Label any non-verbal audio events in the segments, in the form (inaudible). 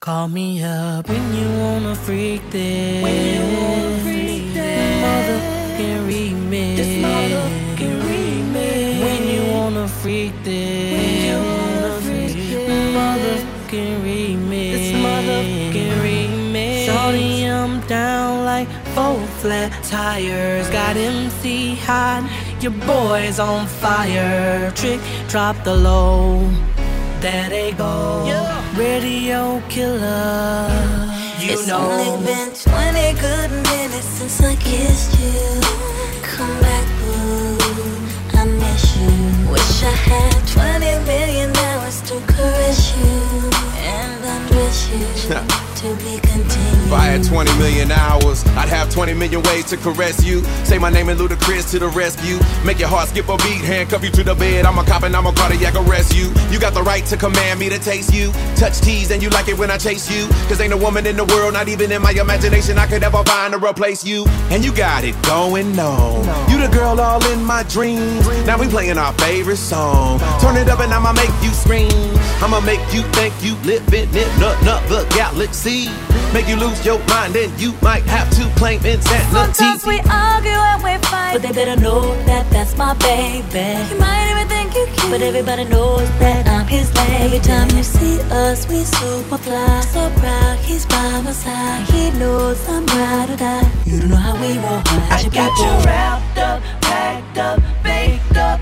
Call me up when you wanna freak this. Motherfucking remix. This motherfucking remix. When you wanna freak this. When you wanna freak this. Motherfucking remix. This motherfucking remix. Shorty, I'm down like four flat tires. Got MC hot. Your boy's on fire. Trick, drop the low. There they go. Radio killer. You it's know. only been 20 good minutes since I kissed you. Come back, boo. I miss you. Wish I had 20 million hours to caress you and undress you to be continued. If I had 20 million hours, I'd have 20 million ways to caress you. Say my name in Ludacris to the rescue. Make your heart skip a beat, handcuff you to the bed. I'm a cop and I'm a cardiac arrest you. You got the right to command me to taste you. Touch tease and you like it when I chase you. Cause ain't a woman in the world, not even in my imagination, I could ever find to replace you. And you got it going on. You the girl all in my dreams. Now we playing our favorite song. Turn it up and I'ma make you scream. I'ma make you think you living in another galaxy. Make you lose your mind and you might have to claim insanity. Sometimes we argue and we fight, but they better know that that's my baby. You might even think you cute, but everybody knows that I'm his lady. Every time you see us, we super fly. So proud, he's by my side. He knows I'm ride or die. You don't know how we roll. I got you wrapped up, packed up, baked up,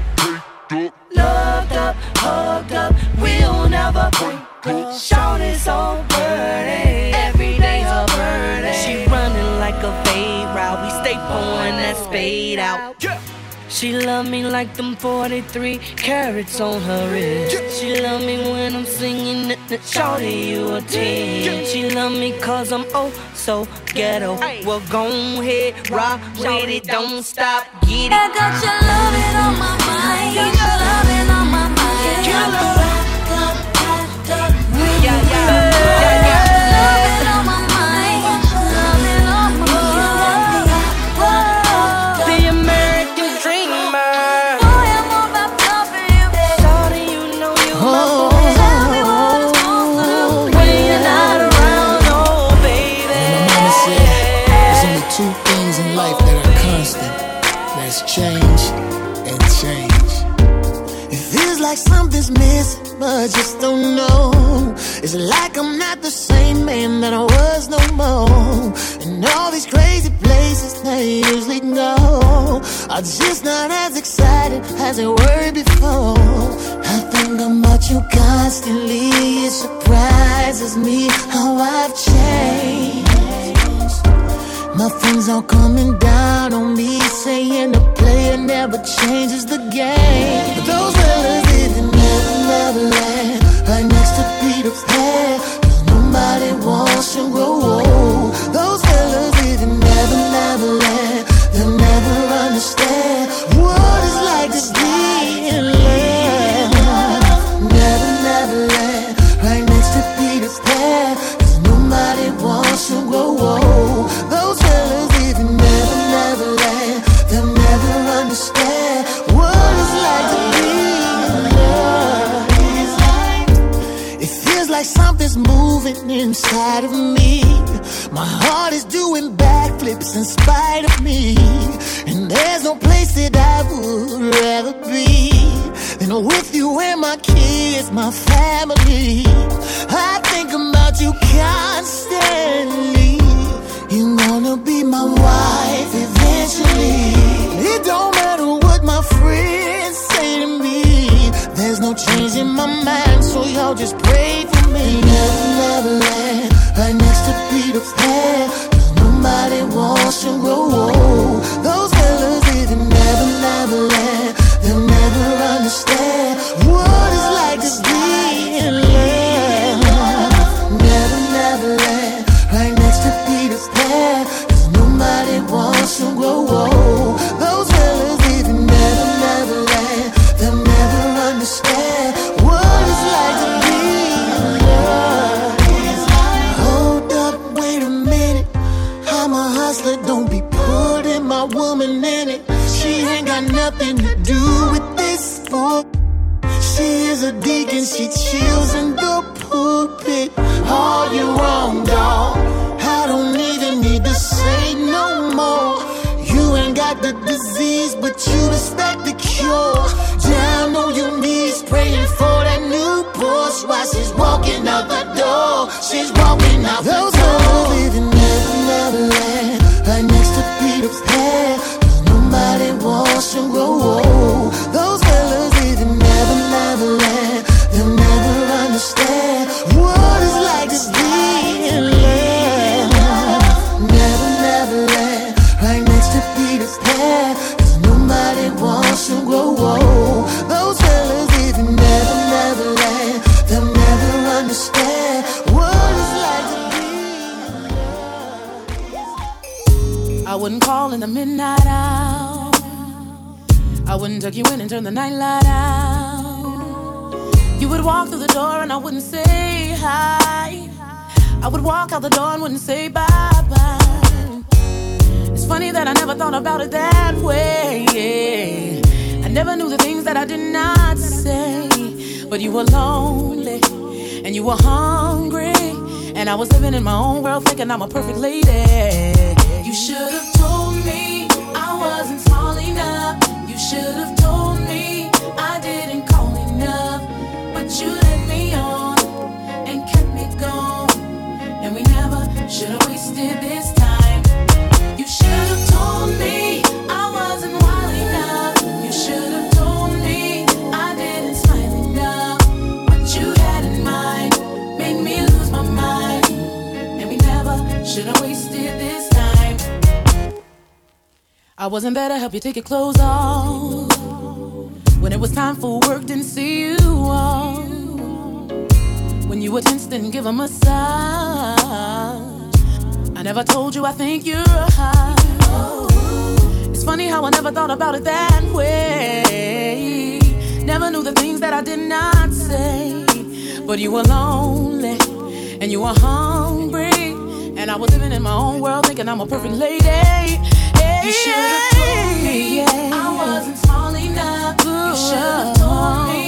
loved up, hugged up. We'll never break up. Shorty's on burning, every day her burning. She running like a fade route. We stay pouring that spade out. She love me like them 43 carats on her wrist. She love me when I'm singing it. it, Shorty, you a 10. She love me cause I'm oh so ghetto. Well, go ahead, rock with it, don't stop, get it. I got your loving on my mind. Got your loving on my mind. That's change and change. It feels like something's missing, but I just don't know. It's like I'm not the same man that I was no more. And all these crazy places that I usually go are just not as excited as they were before. I think about you constantly. It surprises me how I've changed. My friends all coming down on me, saying the player never changes the game. But those fellas live in never, never land, to Peter Cause nobody wants to grow old. Inside of me. My heart is doing backflips in spite of me. And there's no place that I would rather be than with you and my kids, my family. I think about you constantly. You're gonna be my wife eventually. It don't matter what my friends say to me. There's no change in my mind, so y'all just pray for me. To nobody wants to grow She chills in the pulpit. All you wrong, dog. I don't even need to say no more. You ain't got the disease, but you respect the cure. Down on your knees, praying for that new Porsche. While she's walking out the door, she's walking out Those the door. Those live in Neverland, right next to Peter Pan. Cause nobody wants to grow old. in the midnight hour. I wouldn't tuck you in and turn the night light out. You would walk through the door and I wouldn't say hi. I would walk out the door and wouldn't say bye bye. It's funny that I never thought about it that way. I never knew the things that I did not say. But you were lonely and you were hungry. And I was living in my own world thinking I'm a perfect lady. You should have told wasn't tall enough. You should have told me I didn't call enough. But you let me on and kept me gone, And we never should have wasted this I wasn't there to help you take your clothes off. When it was time for work, didn't see you off. When you were tense, didn't give a massage. I never told you I think you're hot. It's funny how I never thought about it that way. Never knew the things that I did not say. But you were lonely and you were hungry. And I was living in my own world thinking I'm a perfect lady. You should have told me. I wasn't tall enough. You should have told me.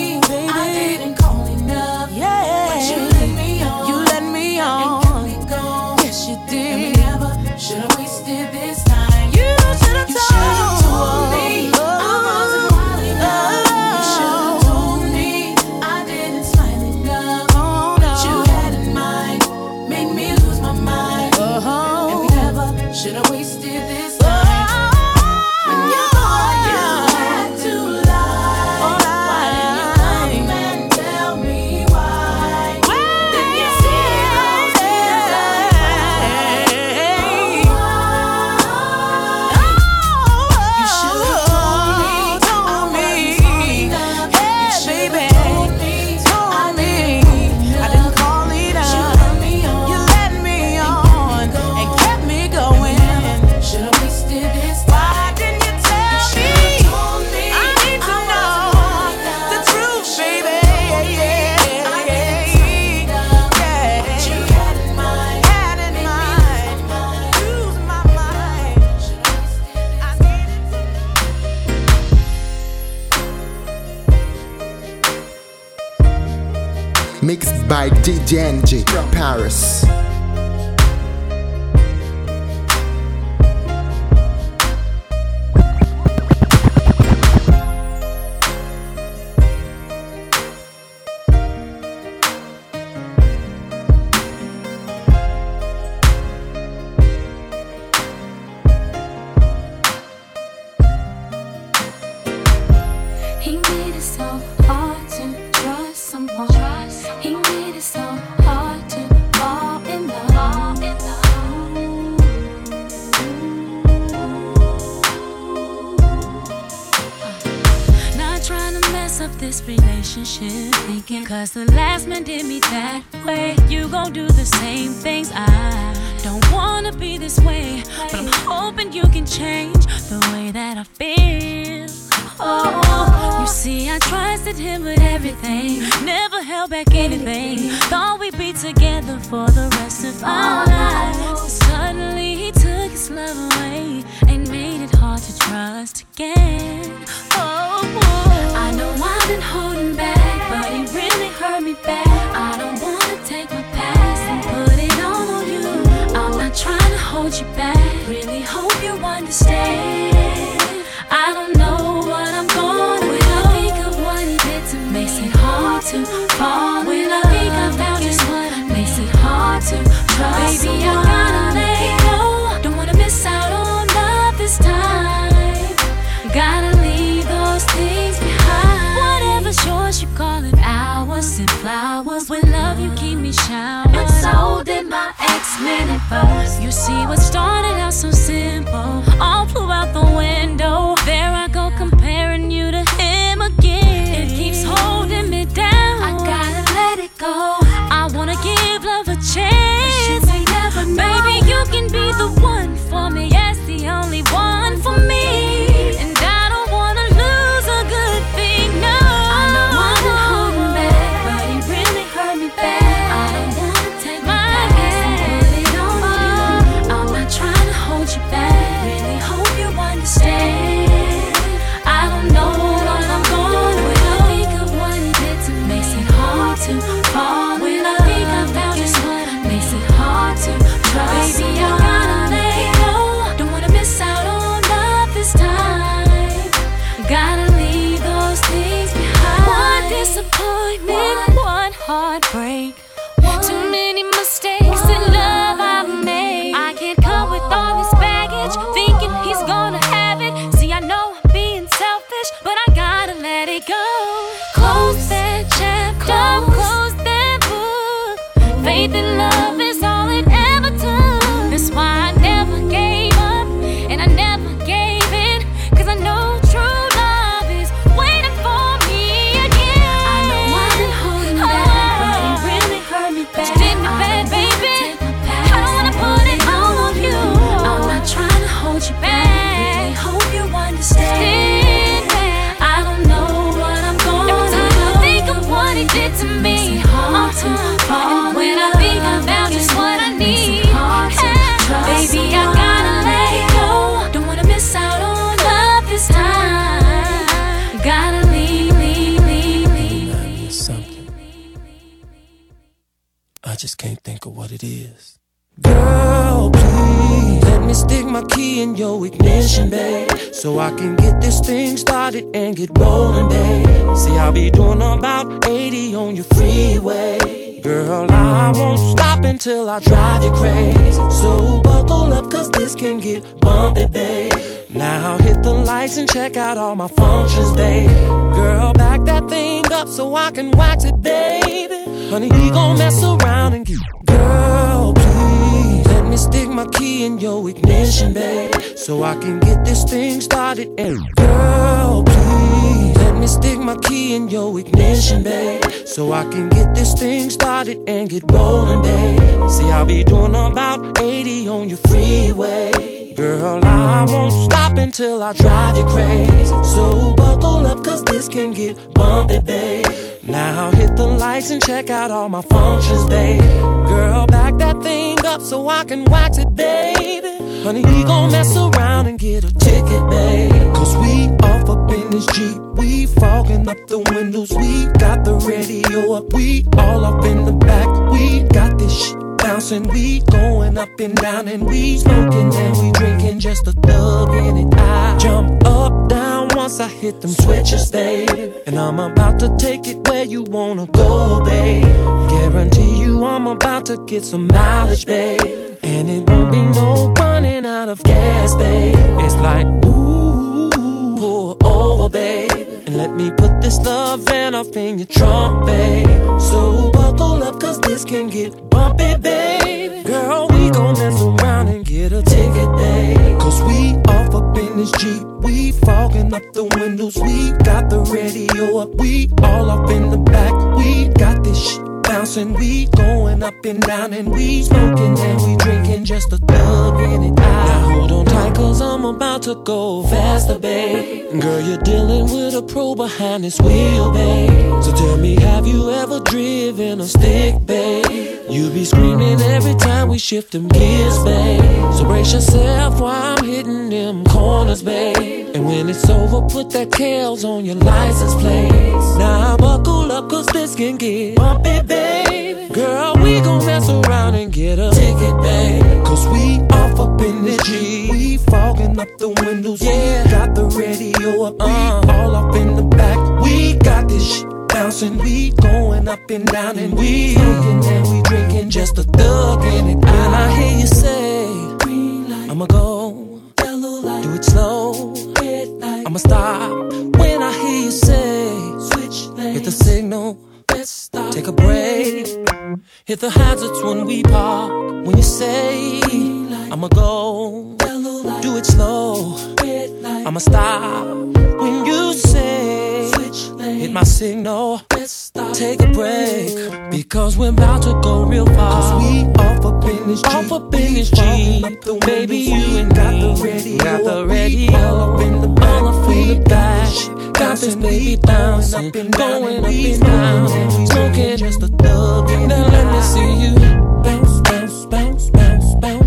DNG, Paris. So I can get this thing started and get rolling, babe. See, I'll be doing about 80 on your freeway. Girl, I won't stop until I drive you crazy. So buckle up, cause this can get bumpy, babe. Now hit the lights and check out all my functions, babe. Girl, back that thing up so I can wax it, baby. Honey, we gon' mess around and get. Girl, me stick my key in your ignition, babe. So I can get this thing started. And girl, please let me stick my key in your ignition, babe. So I can get this thing started and get rolling, babe. See, I'll be doing about 80 on your freeway. Girl, I won't stop until I drive you crazy. So buckle up, cause this can get bumpy, babe. Now hit the lights and check out all my functions, babe. Girl, back that thing up so I can wax it, baby. Honey, we gon' mess around and get a ticket, babe. Cause we off up in this Jeep. We fogging up the windows. We got the radio up. We all up in the back. We got this shit bouncing. We going up and down and we smoking and we drinking just a thug in it. I jump up, down once I hit them switches, babe. And I'm about to take it where you wanna go, babe. Guarantee you I'm about to get some mileage, babe. And it won't be no running out of gas, babe. It's like, ooh, pull over, babe. And let me put this love van off in your trunk, babe. So buckle up, cause this can get bumpy, babe. We gon' mess around and get a ticket, babe. Cause we off up in this Jeep. We fogging up the windows. We got the radio up. We all up in the back. We got this shit bouncing. We going up and down and we smoking and we drinking just a thug in it. Now hold on tight cause I'm about to go faster, babe. Girl, you're dealing with a pro behind this wheel, babe. So tell me, have you ever driven a stick, babe? You be screaming every time we shift them gears, babe. So brace yourself while I'm hitting them corners, babe. And when it's over, put that tails on your license plate. Now buckle up, cause this can get bumpy, babe. Girl, we gon' mess around and get a ticket, babe. Cause we off up in the G. We fogging up the windows, yeah. Got the radio up, we all up in the back. We got this shit bouncing, we going up and down and we smoking and we drinking just a thug in it. When I hear you say, I'ma go, do it slow, I'ma stop. When I hear you say, switch, hit the signal, take a break, hit the hazards when we park. When you say, I'ma go, do it slow. I'ma stop when you say, hit my signal, take a break. Because we're about to go real far. Cause we off up in this Jeep. Off up in this Jeep. Baby, you ain't got the radio. Got the radio. All up in the, all up in the back. Got this baby bouncing, going up and down. Smoking just a thug. Now let me see you bounce, bounce, bounce, bounce, bounce,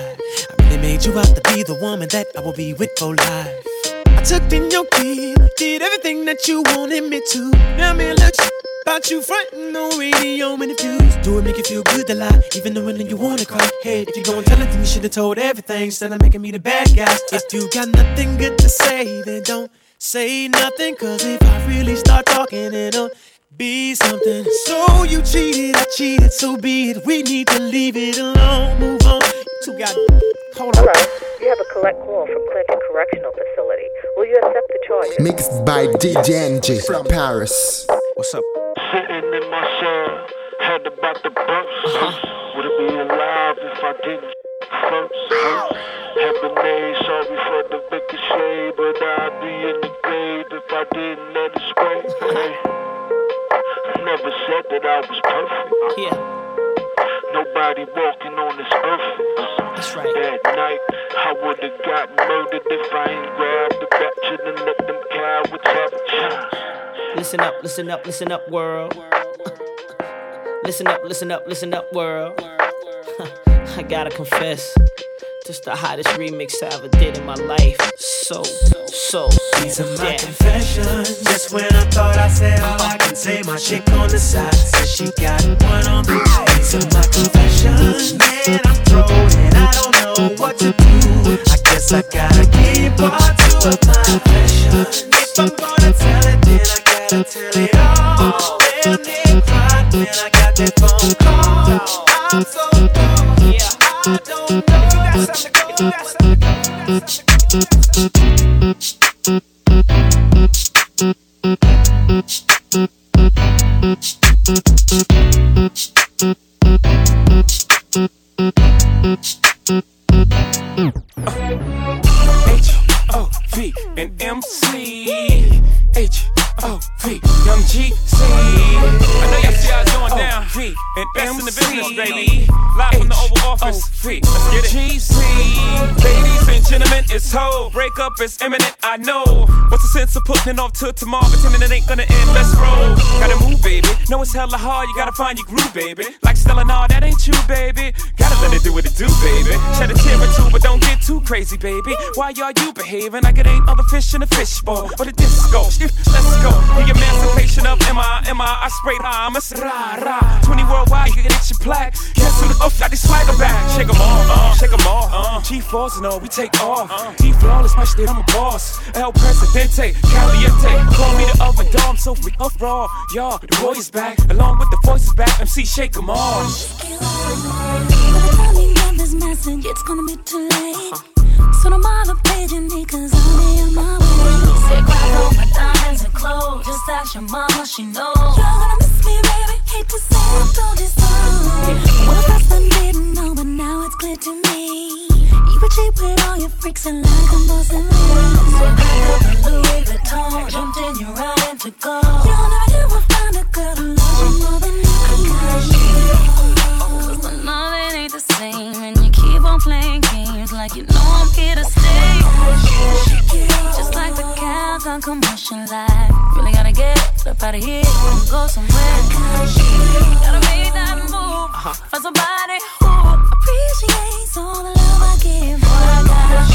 I really made you out to be the woman that I will be with for life. I took in your key, did everything that you wanted me to. Now me look about you frontin' no radio and views. Do it make you feel good a lot, even though when you wanna cry. Hey, if you gon' tell it, then you should've told everything instead of making me the bad guy. If you got nothing good to say, then don't say nothing. Cause if I really start talking, it'll be something. So you cheated, I cheated, so be it. We need to leave it alone, move on. You two got. Hold on. Hello, you have a collect call from Clinton Correctional Facility. Will you accept the charges? Mixed by DJ NG from Paris. What's up? Sitting in my cell, head about the bus. Uh-huh. Would it be alive if I didn't? first. Heaven made sorry for the ricochet, but I'd be in the grave if I didn't let it spray. Hey, I never said that I was perfect. Yeah. Nobody walking on this earth. That's right. That night, I would've got murdered if I ain't grabbed the ratchet and let them cowards have a chance. Listen up, listen up, listen up, world. (laughs) listen up, listen up, listen up, world. (laughs) I gotta confess. Just the hottest remix I ever did in my life. So, so. These are my confessions. Just when I thought I said all I can say, my chick on the side says she got one on the way. These are my confessions. Man, I'm thrown and I don't know what to do. I guess I gotta keep two of my confession. If I'm gonna tell it, then I gotta tell it all. When they cried, then I got that phone call. I'm so gone. Yeah, I don't know. O V and MC. H O V, Young Jeezy. I know y'all see how it's going down. V and Best in the business, baby. Live from the Oval Office. Let's get it. Jeezy. Ladies and gentlemen, it's ho. Breakup is imminent, I know. What's the sense of putting it off till tomorrow? Pretending it ain't gonna end. Let's roll. Gotta move, baby. No, it's hella hard. You gotta find your groove, baby. Like Stella, nah, that ain't you, baby. Gotta let it do what it do, baby. Shed a tear or two, but don't get too crazy, baby. Why are you behaving like it ain't other fish in a fishbowl? Or the disco. Let's go. The emancipation of Mimi. I sprayed Hamas. Rah, rah. 20 worldwide, you can get your. Guess who the up got these swagger back? Shake 'em all, uh, shake 'em all. Uh. G4s and all, we take off. D flawless, my shit, I'm a boss. El Presidente, Caliente. Call me the oven dog, I'm so free up raw. Y'all, the boy is back, along with the voices back. MC, shake 'em all. The time you get this message, it's gonna be too late. So don't bother paging me, cause I'll be on my way. Say, grab all my diamonds and clothes. Just ask your mama, she knows. You're gonna miss me, baby. Hate to say I told you so. Well, at first I didn't know, but now it's clear to me. You were cheap with all your freaks and like I'm bossing me. So pack up a Louis Vuitton, jumped in your ride and to go. You'll never ever find a girl who loves you more than me. Cause the nothing ain't the same, and you keep on playing games like you know I'm here to stay. Just like the cows on commercial light. Really gotta get up out of here and go somewhere. Gotta make that move for somebody who appreciates all the love I give. Boy, I gotta,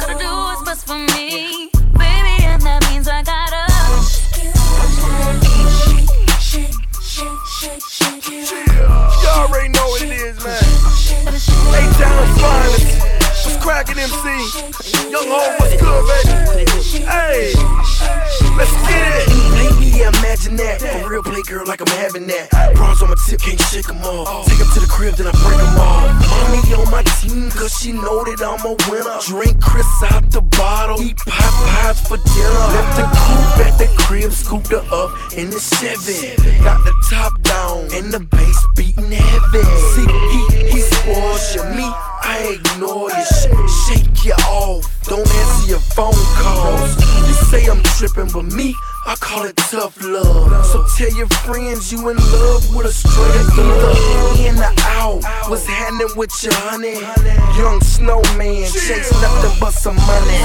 gotta do what's best for me, baby, and that means I gotta. You already know what it is, man. Down finest. What's cracking, MC? Young Ho, what's good, baby? Hey, let's get it. Imagine that. For real, play girl like I'm having that. Bras on my tip, can't shake 'em off. Take 'em to the crib, then I break 'em off. Mommy on my team, cause she know that I'm a winner. Drink Cris out the bottle, eat pop pies for dinner. Left the coupe at the crib, scooped her up in the Chevy. Got the top down and the bass beating heavy. See, he, he spoils me, I ignore you. Sh- shake you off, don't answer your phone calls. You say I'm tripping, but me, I call it tough love. So tell your friends you in love with a straight in the out. What's happening with your honey? Young snowman, chase nothing but some money.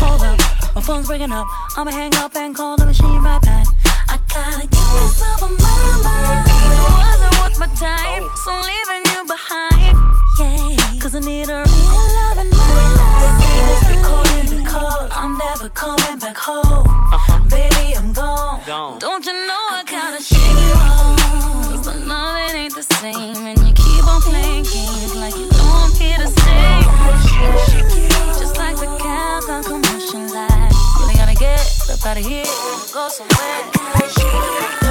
Hold up, my phone's breaking up. I'ma hang up and call the machine right back. Just like the cows on commercial up out of here go somewhere.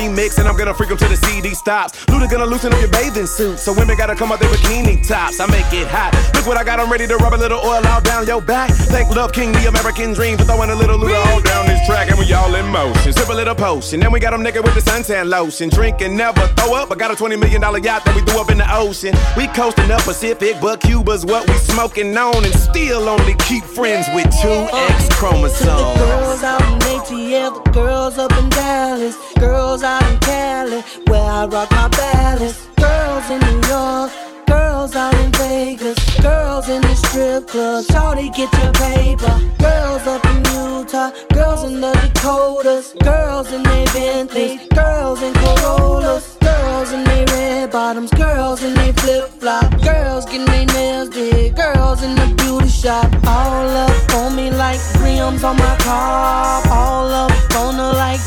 Remix, and I'm gonna freak freak 'em till the CD stops. Luda gonna loosen up your bathing suit, so women gotta come out their bikini tops. I make it hot. Look what I got, I'm ready to rub a little oil all down your back. Thank Love King, the American Dream, for throwing a little Luda all down this track, and we all in motion. Sip a little potion, then we got got 'em naked with the suntan lotion. Drink and never throw up. I got a $20 million yacht that we threw up in the ocean. We coasting up Pacific, but Cuba's what we smoking on, and still only keep friends with two X chromosomes. To the Girls out in ATL, the girls up in Dallas, girls out in Cali, where I rock my balance. Girls in New York, girls out in Vegas, girls in the strip club. Shawty, get your paper. Girls up in Utah, girls in the Dakotas, girls in their Bentleys, girls in Corollas, girls in their red bottoms, girls in their flip flops, girls getting their nails did, girls in the beauty shop. All up on me like rims on my car, all up on her like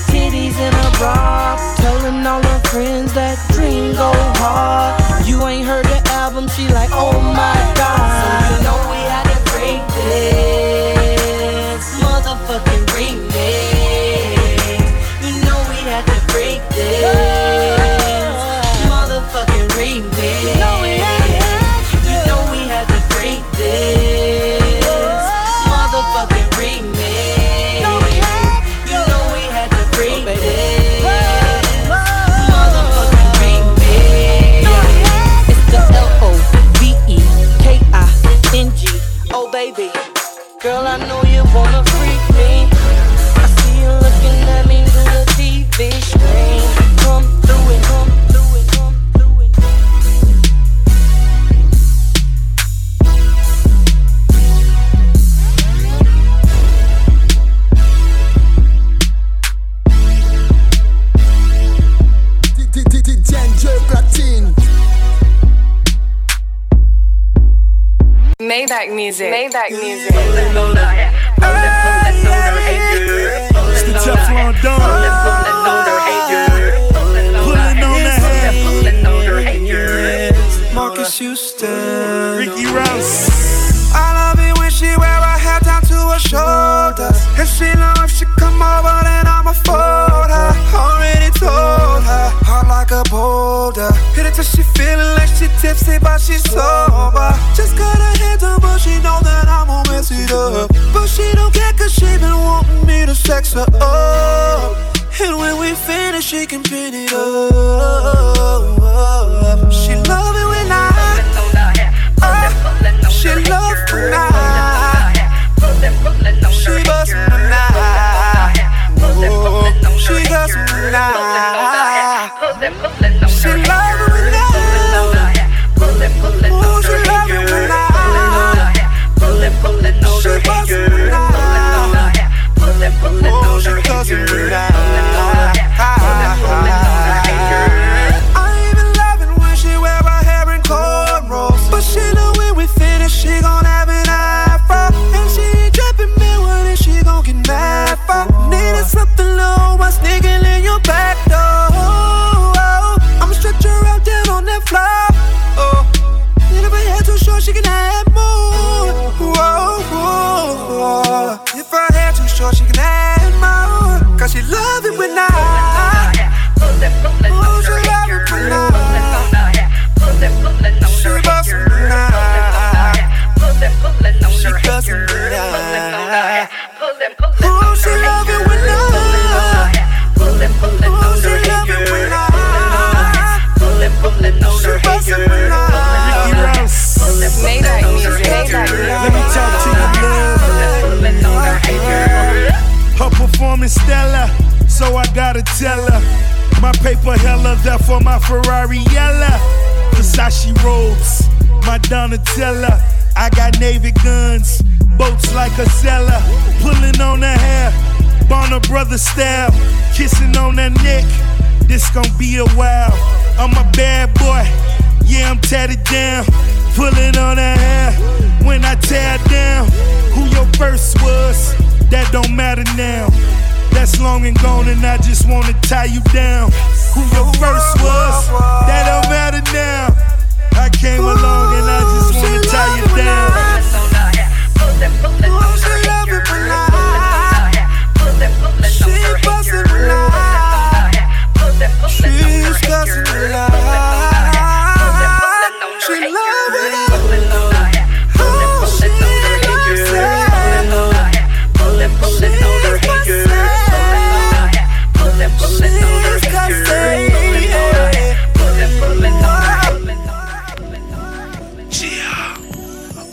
titties in a rock. Telling all her friends that dream go hard. You ain't heard the album, she like, oh my god. So you know we had to break this Maybach music. Maybach music. It's the Teflon Don. Pulling on that. Marques Houston. Ricky Rouse. I love it when she wear her hair down to her shoulders. If she know if she come over, then I'ma fold her. Already told her, hard like a boulder. Hit it till she feeling like she tipsy, but she sober. Just got it up. But she don't care cause she been wanting me to sex her up. And when we finish, she can pin it up. She love it when I. Uh, she love when I. She bust when I. She bust when I. She so I gotta tell her. My paper hella, therefore my Ferrari yellow. Versace robes, my Donatella. I got navy guns, boats like a seller. Pulling on the hair, Bronner Brother style. Kissing on that neck, this gon' be a while. I'm a bad boy, yeah, I'm tatted down. Pulling on the hair when I tear down. Who your first was, that don't matter now. That's long and gone, and I just wanna tie you down. Who your first was, that don't matter now. I came along and I just wanna tie you down.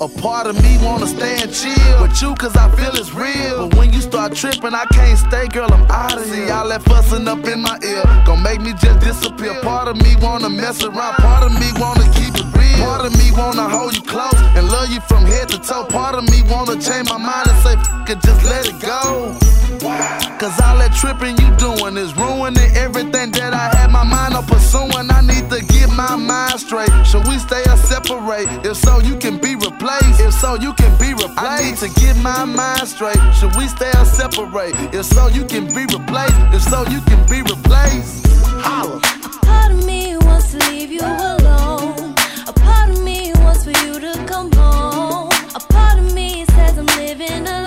A part of me wanna stay and chill with you cause I feel it's real. But when you start tripping, I can't stay, girl, I'm out here. All that fussing up in my ear, gon' make me just disappear. Part of me wanna mess around, part of me wanna keep it real. Part of me wanna hold you close and love you from head to toe. Part of me wanna change my mind and say, F it, just let it go. Cause all that tripping you doing is ruining everything that I had my mind on pursuing. I need to get my mind straight. Should we stay or separate? If so, you can be replaced. If so, you can be replaced. I need to get my mind straight. Should we stay or separate? If so, you can be replaced. If so, you can be replaced. Holla. A part of me wants to leave you alone. A part of me wants for you to come home. A part of me says I'm living a.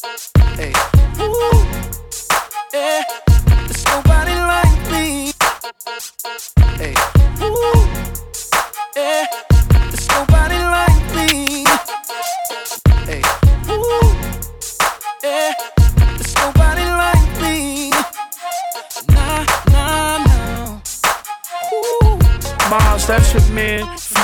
Hey. Ooh. Yeah. Nobody like me. Hey. Ooh. Yeah.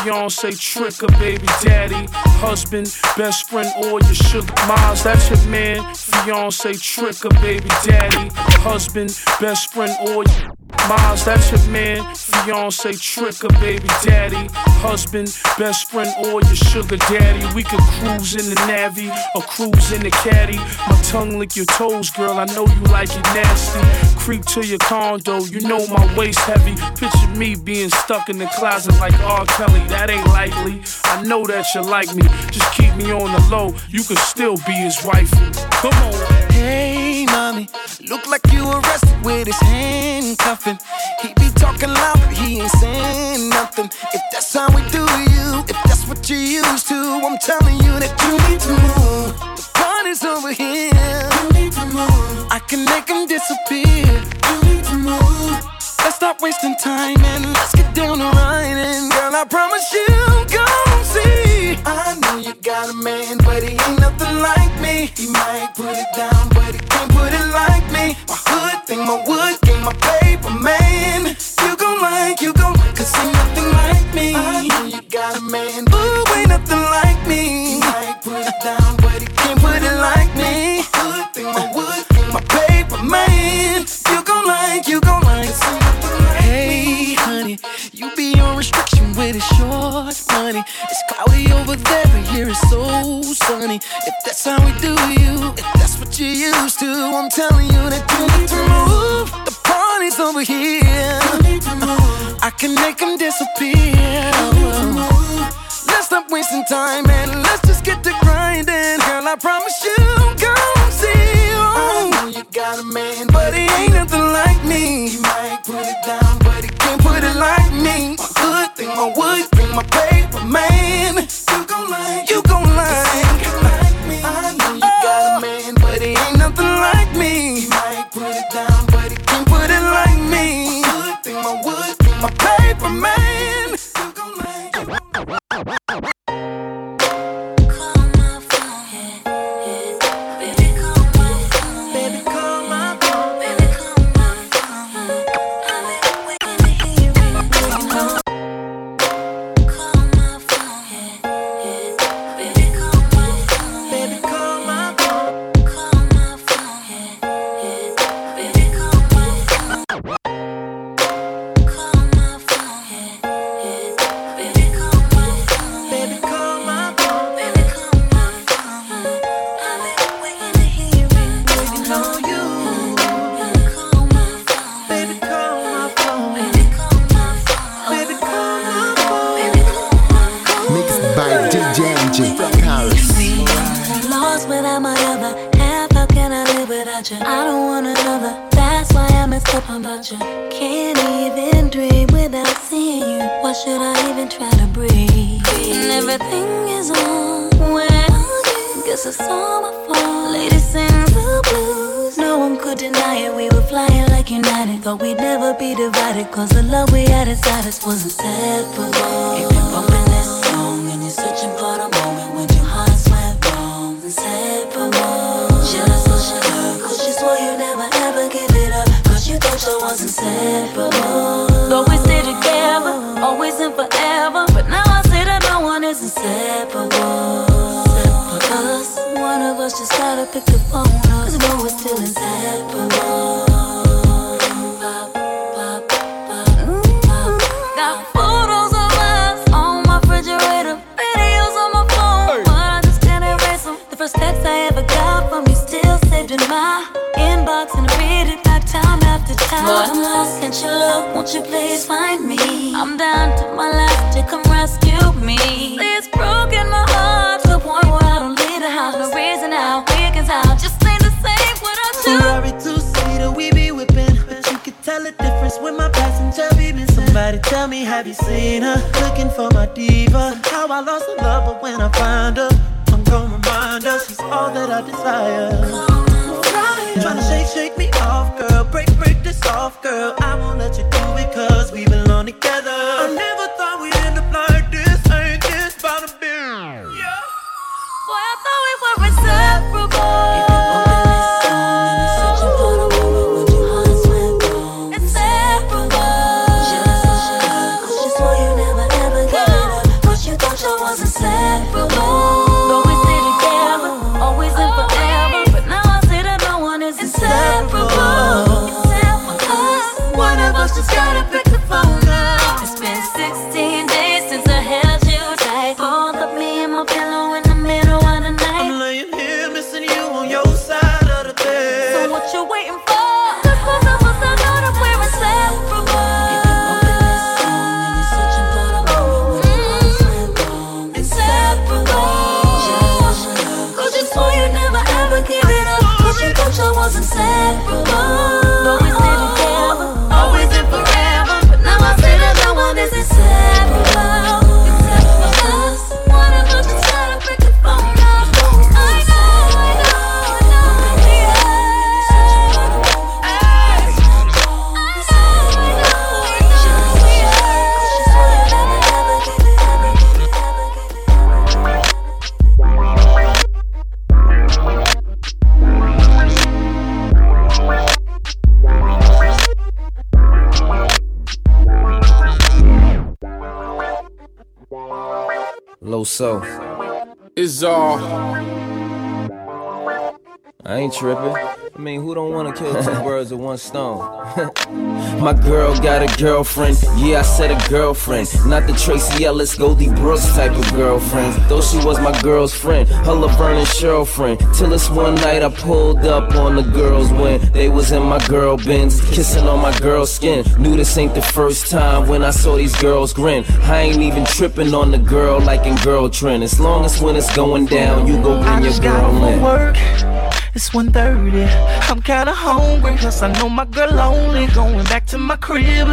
Man. Fiance, tricker, baby daddy, husband, best friend, or your sugar. Miles, that's your man. Fiance, tricker, baby daddy, husband, best friend, or your Miles, that's your man, fiance, tricker, baby daddy, husband, best friend, or your sugar daddy. We could cruise in the Navy or cruise in the caddy. My tongue lick your toes, girl. I know you like it nasty. Creep to your condo, you know my waist heavy. Picture me being stuck in the closet like R. Kelly. That ain't likely. I know that you like me. Just keep me on the low. You could still be his wifey. Come on. Hey, mommy, look like you arrested with his handcuffing. He be talking loud, but he ain't saying nothing. If that's how we do you, if that's what you used to, I'm telling you that you need to move. The party's over here. You need to move. I can make him disappear. You need to move. Let's stop wasting time and let's get down to riding. Girl, I promise you, gon' see. I know you got a man, but he like me. He might put it down, but he can't put it like me. My hood thing, my wood game, my paper man. You gon' like, you gon' like, cause ain't nothing like me. I know you got a man, but ain't nothing like me. He might put it down, but he can't put it like me. My hood thing, my wood game, my paper man. You gon' like, you gon' like, cause ain't nothing like me. Hey, honey, you be on restriction with a short money. It's cloudy over there, so sunny. If that's how we do you, if that's what you used to, I'm telling you that you need to move. The party's over here. I can make them disappear. Let's stop wasting time and let's just get to grinding. Girl, I promise you, gon' see. I know you got a man, but he ain't nothing like me. He might put it down, but he can't put it like me. My good thing, my wood tripping. I mean, who don't wanna kill two birds with one stone? (laughs) My girl got a girlfriend. Yeah, I said a girlfriend. Not the Tracee Ellis, Golden Brooks type of girlfriend. Though she was my girl's friend, her Laverne and Shirley friend. Till this one night I pulled up on the girls when they was in my girl bins, kissing on my girl's skin. Knew this ain't the first time when I saw these girls grin. I ain't even tripping on the girl like in girl trend. As long as when it's going down, you go bring your girl in. work. It's 1.30. I'm kinda hungry, cause I know my girl lonely. Going back to my crib,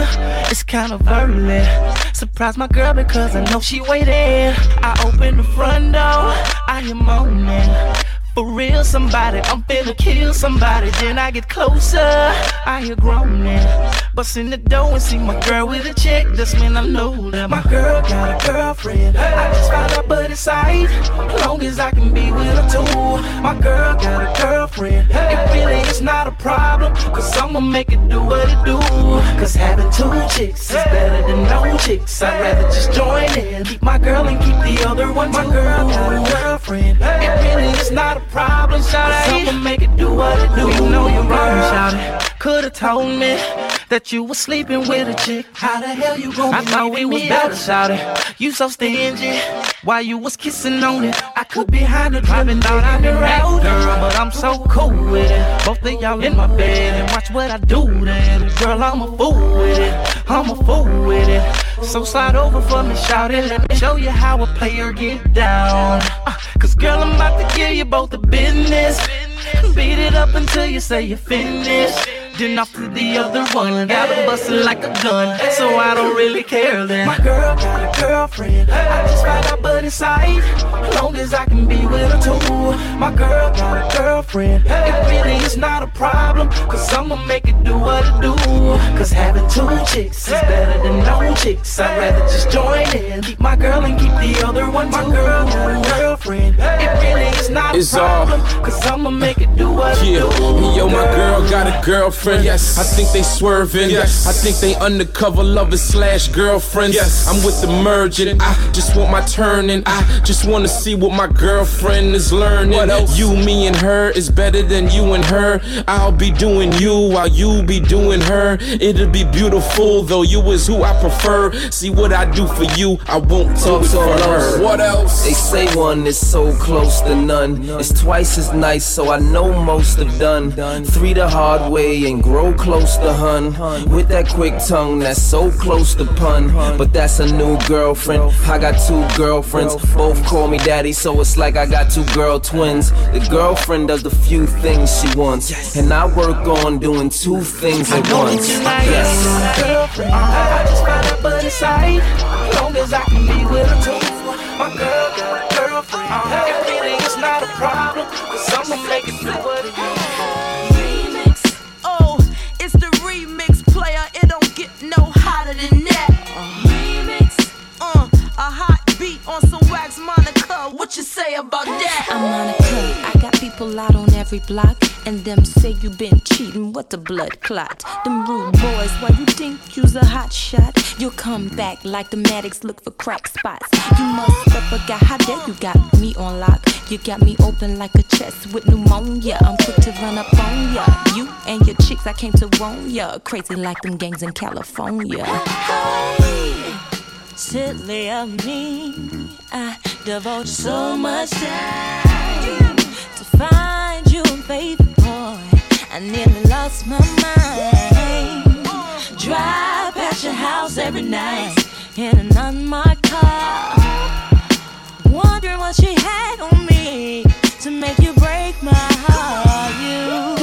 it's kind of early. Surprise my girl because I know she waiting. I open the front door, I hear moaning. For real, somebody, I'm finna kill somebody. Then I get closer, I hear groaning. Bust in the door and see my girl with a chick. That's when I know that my girl got a girlfriend. I just found out, but it's. Long as I can be with her too. My girl got a girlfriend. It really is not a problem. Cause I'ma make it do what it do. Cause having two chicks is better than no chicks. I'd rather just join in. Keep my girl and keep the other one. Too. My girl got a girlfriend. It really is not a problem. Shout out, I'ma make it do what it do. You know you're wrong, shout it. Could've told me that you was sleeping with a chick. How the hell you gonna I thought we was better, shout it. You so stingy. While you was kissing on it, I could be behind the driving thought I knew that girl, but I'm so cool with it. Both of y'all in my bed and watch what I do then. Girl, I'm a fool with it. I'm a fool with it. So slide over for me, shout it. Let me show you how a player get down. Uh, Cause girl, I'm about to give you both the business. Beat it up until you say you're finished. Then off to the other one. Gotta bust it like a gun. So I don't really care then. My girl got a girlfriend. I just found out, but it's aight. Long as I can be with her too. My girl got a girlfriend. It really is not a problem. Cause I'ma make it do what it do. Cause having two chicks is better than no chicks. I'd rather just join in. Keep my girl and keep the other one. Too. My girl got a girlfriend. It really is not a It's all- problem. Cause I'ma make it do what it Yeah, do. yo, my girl got a girlfriend. Yes, I think they swerving. Yes, I think they undercover lovers slash girlfriends. Yes, I'm with the merging. I just want my turn, and I just wanna see what my girlfriend is learning. What else? You, me, and her is better than you and her. I'll be doing you while you be doing her. It'll be beautiful, though you is who I prefer. See what I do for you, I won't do Talk it to for her. those. What else? They say one is so close to none. It's twice as nice, so I know most have done. Three the hard way and grow close to hun. With that quick tongue that's so close to pun. But that's a new girlfriend. I got two girlfriends. Both call me daddy, so it's like I got two girl twins. The girlfriend does the few things she wants. And I work on doing two things at once. Yes. girlfriend. I just found out, but it's aight. Long as I can be with her too. My girl got a girlfriend. Uh-huh. It really is not a problem. Cause I'ma make it do what it Oh, no hotter than that. Remix. Uh, a hot beat on some wax Monica. What you say about that? I'm Monica. I got people out on every block, and them say you been cheating. What the blood clot? Them rude boys, why you think you's a hot shot? You'll come back like the Maddox look for crack spots. You must have forgot how dare you got me on lock. You got me open like a chest with pneumonia. I'm quick to run up on ya. You and your chicks, I came to warn ya. Crazy like them gangs in California. Silly of me, I devote so much time to find you, baby boy. I nearly lost my mind. Drive past your house every night in an unmarked car, wondering what she had on me to make you break my heart. You,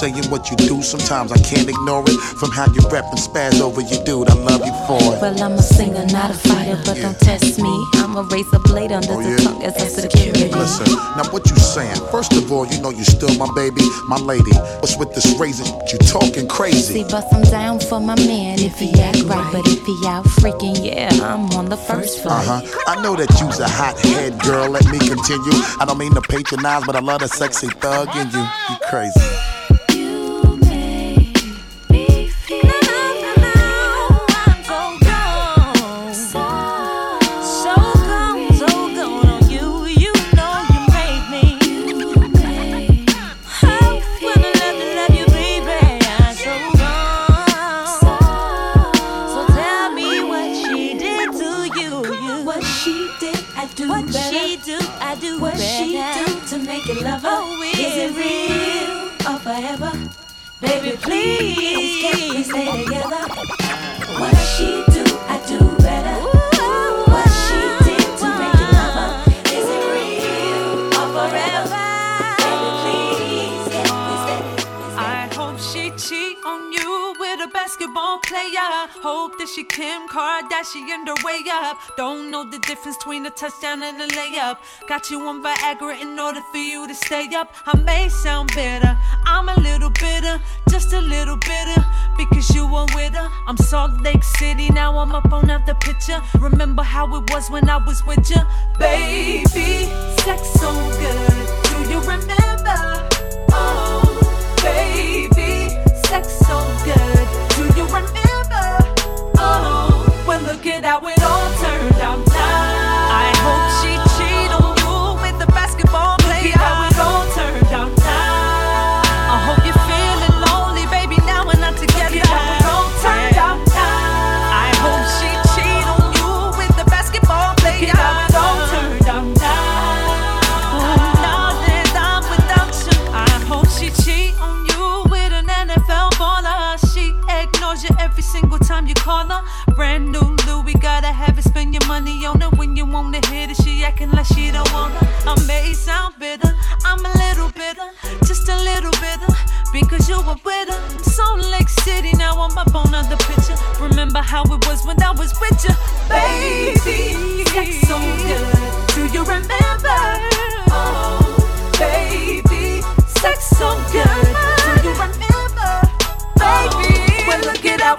Watch what you say and what you do. Sometimes I can't ignore it. From how you rep and spaz over your dude, I love you for it. Well, I'm a singer, not a fighter, but don't test me. I'm a razor blade under Oh, the yeah? tongue as a security. Listen, now what you saying? First of all, you know you still my baby, my lady. What's with this razor? You talking crazy? See, bust I'm down for my man if he act right, but if he out freaking, yeah, I'm on the first floor. Uh huh. I know that you's a hot head girl. Let me continue. I don't mean to patronize, but I love the sexy thug in you. You crazy. Kim Kardashian her way up. Don't know the difference between a touchdown and a layup. Got you on Viagra in order for you to stay up. I may sound bitter, I'm a little bitter, just a little bitter. Because you were with her. I'm Salt Lake City, now I'm up on the picture. Remember how it was when I was with you? Baby, sex so good. Do you remember? Oh, baby, sex so good. Do you remember? Oh, well, look at how it all turned out Brand new Louis, gotta have it. Spend your money on her when you wanna hit it. She acting like she don't her. I may sound bitter, I'm a little bitter, just a little bitter. Because you were with her. Salt Lake City, now I'm up on the picture. Remember how it was when I was with you, baby. Sex so good. Do you remember? Oh, baby, sex so good. Do you remember? Baby, well look it all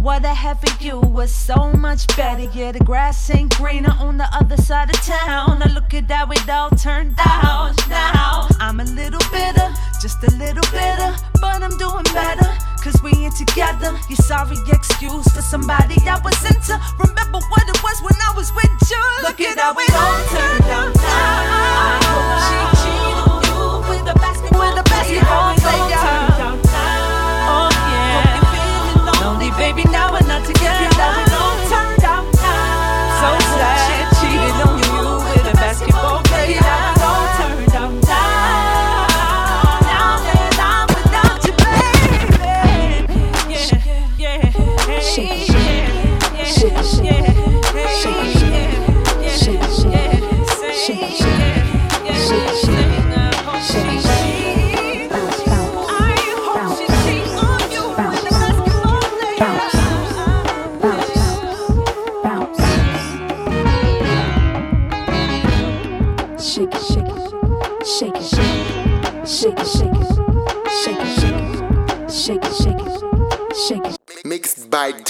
What I have for you was so much better. Yeah, the grass ain't greener on the other side of town. Now look at how it all turned out. Now I'm a little bitter, just a little bitter, but I'm doing better. Cause we ain't together. You sorry excuse for somebody I was into. Remember what it was when I was with you. Look at how it all turned out now. I hope she cheated you with the basketball, with the basketball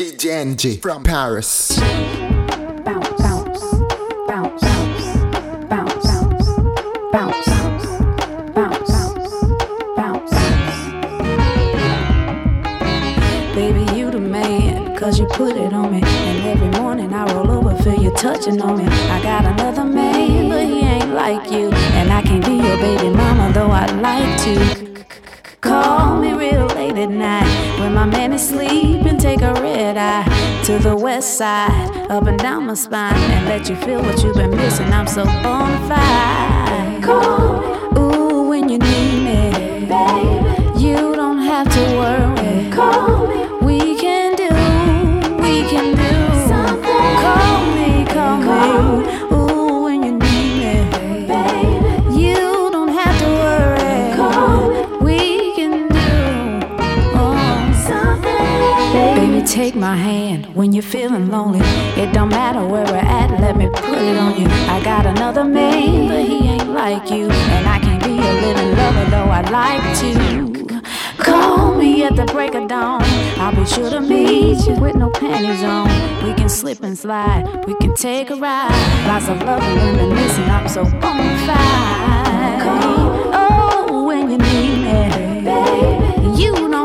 DJ from Paris. side, up and down my spine, and let you feel what you've been missing. I'm so on fire. Ooh, when you need me, baby. my hand when you're feeling lonely. It don't matter where we're at, let me put it on you. I got another man, but he ain't like you. And I can't be a little lover, though I'd like to. Call me at the break of dawn. I'll be sure to meet you with no panties on. We can slip and slide, we can take a ride. Lots of love and reminiscing, I'm so on fire. Oh, when you need me, baby, you know.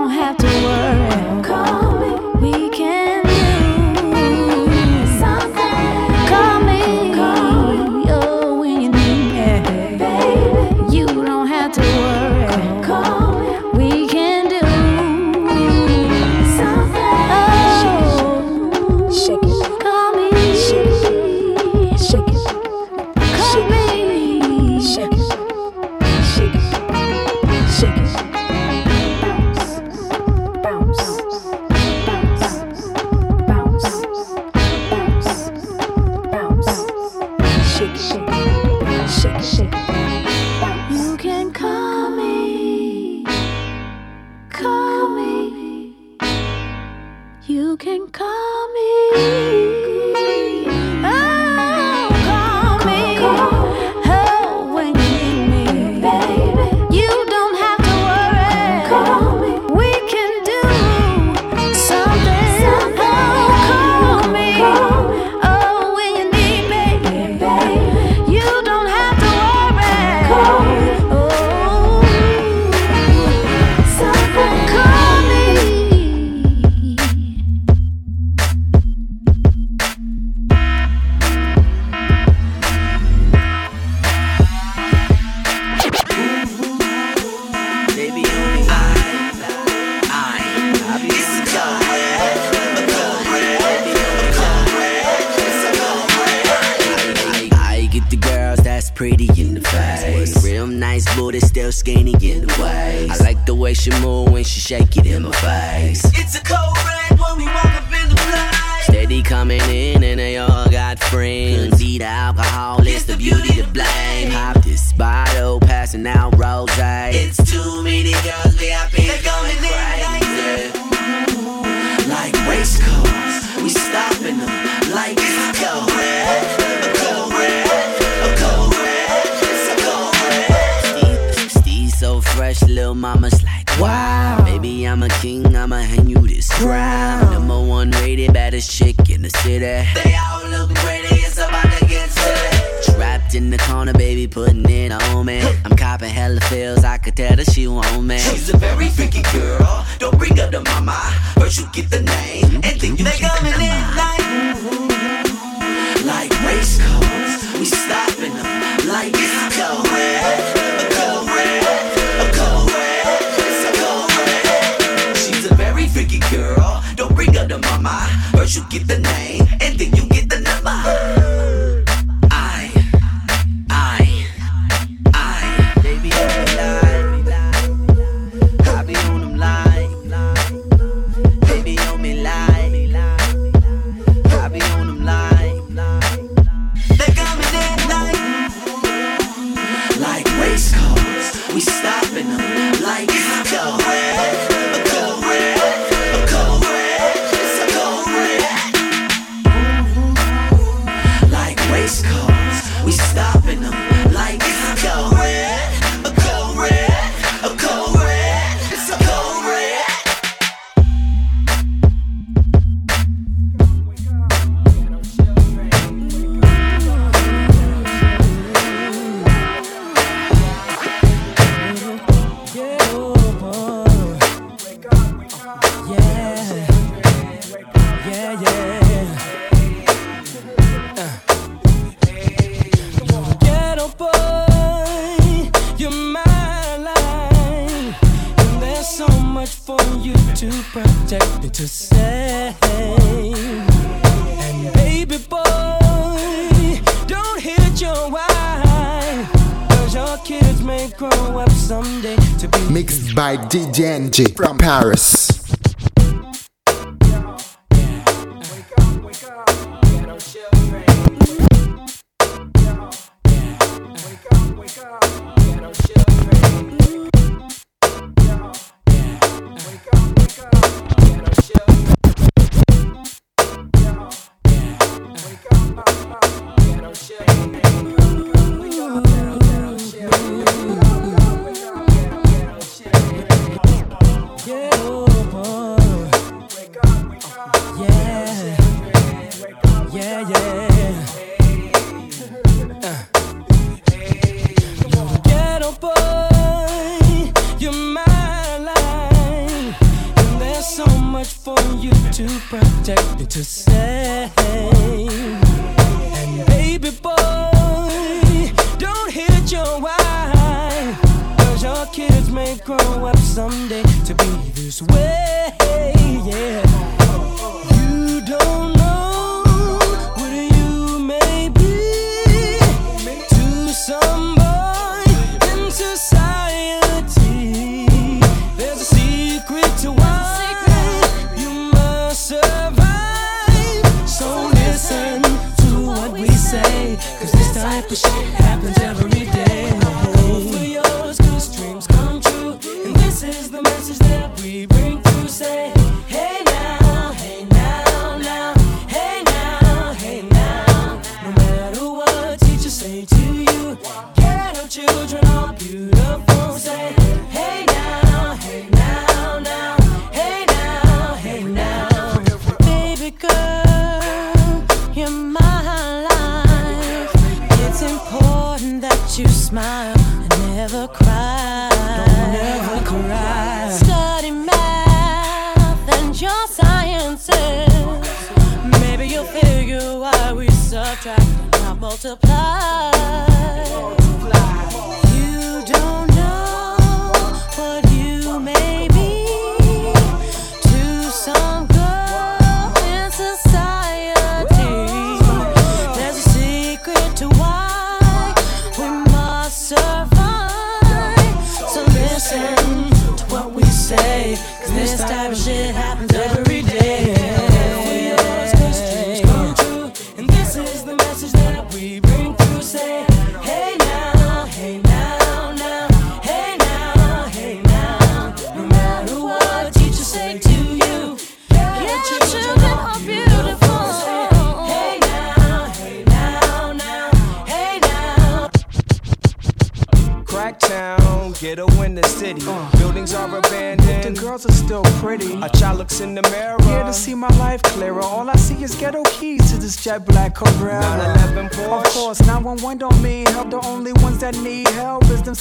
To save. And baby boy, don't hit your wife. Cause your kids may grow up someday to be Mixed by DJ from Paris.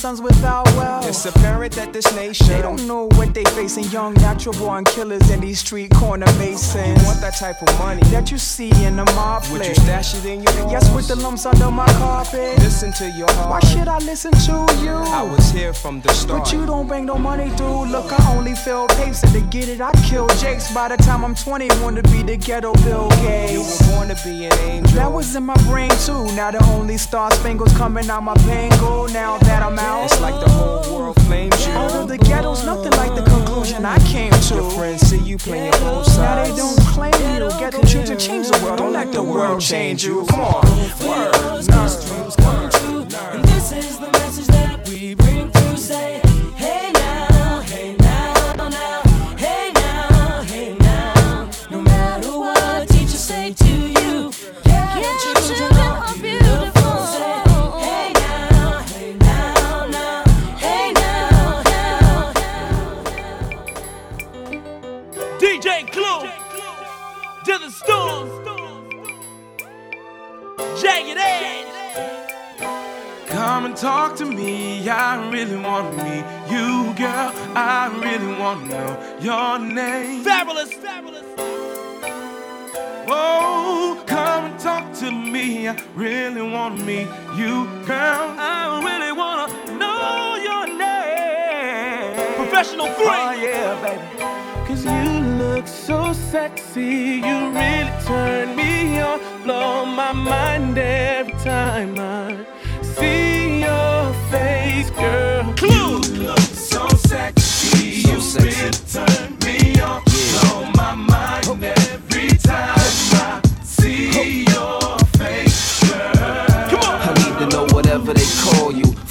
Sons without wealth. It's apparent that this nation. They don't know what they facing. Young natural born killers in these street corner masons. You want that type of money that you see in the mob Would you stash it in your? Yes, with the lumps under my carpet. Listen to your heart. Why should I listen to you? I was here from the start. But you don't bring no money through. Look, I only feel pace and to get it, I kill Jakes. By the time I'm 20, want to be the ghetto Bill Gates. You were born to be an angel. That was in my brain too. Now the only star spangles coming out my bangle. Now that I'm out, It's like the whole world flames you. Although the ghetto's nothing like the conclusion I came to. Your friends see you playing both Now they sides. don't claim you. Ghetto children change the world. Don't let the world change you. Come on, word. dreams come true. And this is the message that we bring through. Say, Come and talk to me. I really want to meet you, girl. I really want to know your name. Fabolous, Fabolous. Oh, come and talk to me. I really wanna meet you, girl. I really wanna know your name. Professional three. Oh, yeah, baby. Cause you look so sexy. You really turn me on. Blow my mind every time I see face, girl. Clue. You look so sexy. you really turn me on. Blow my mind every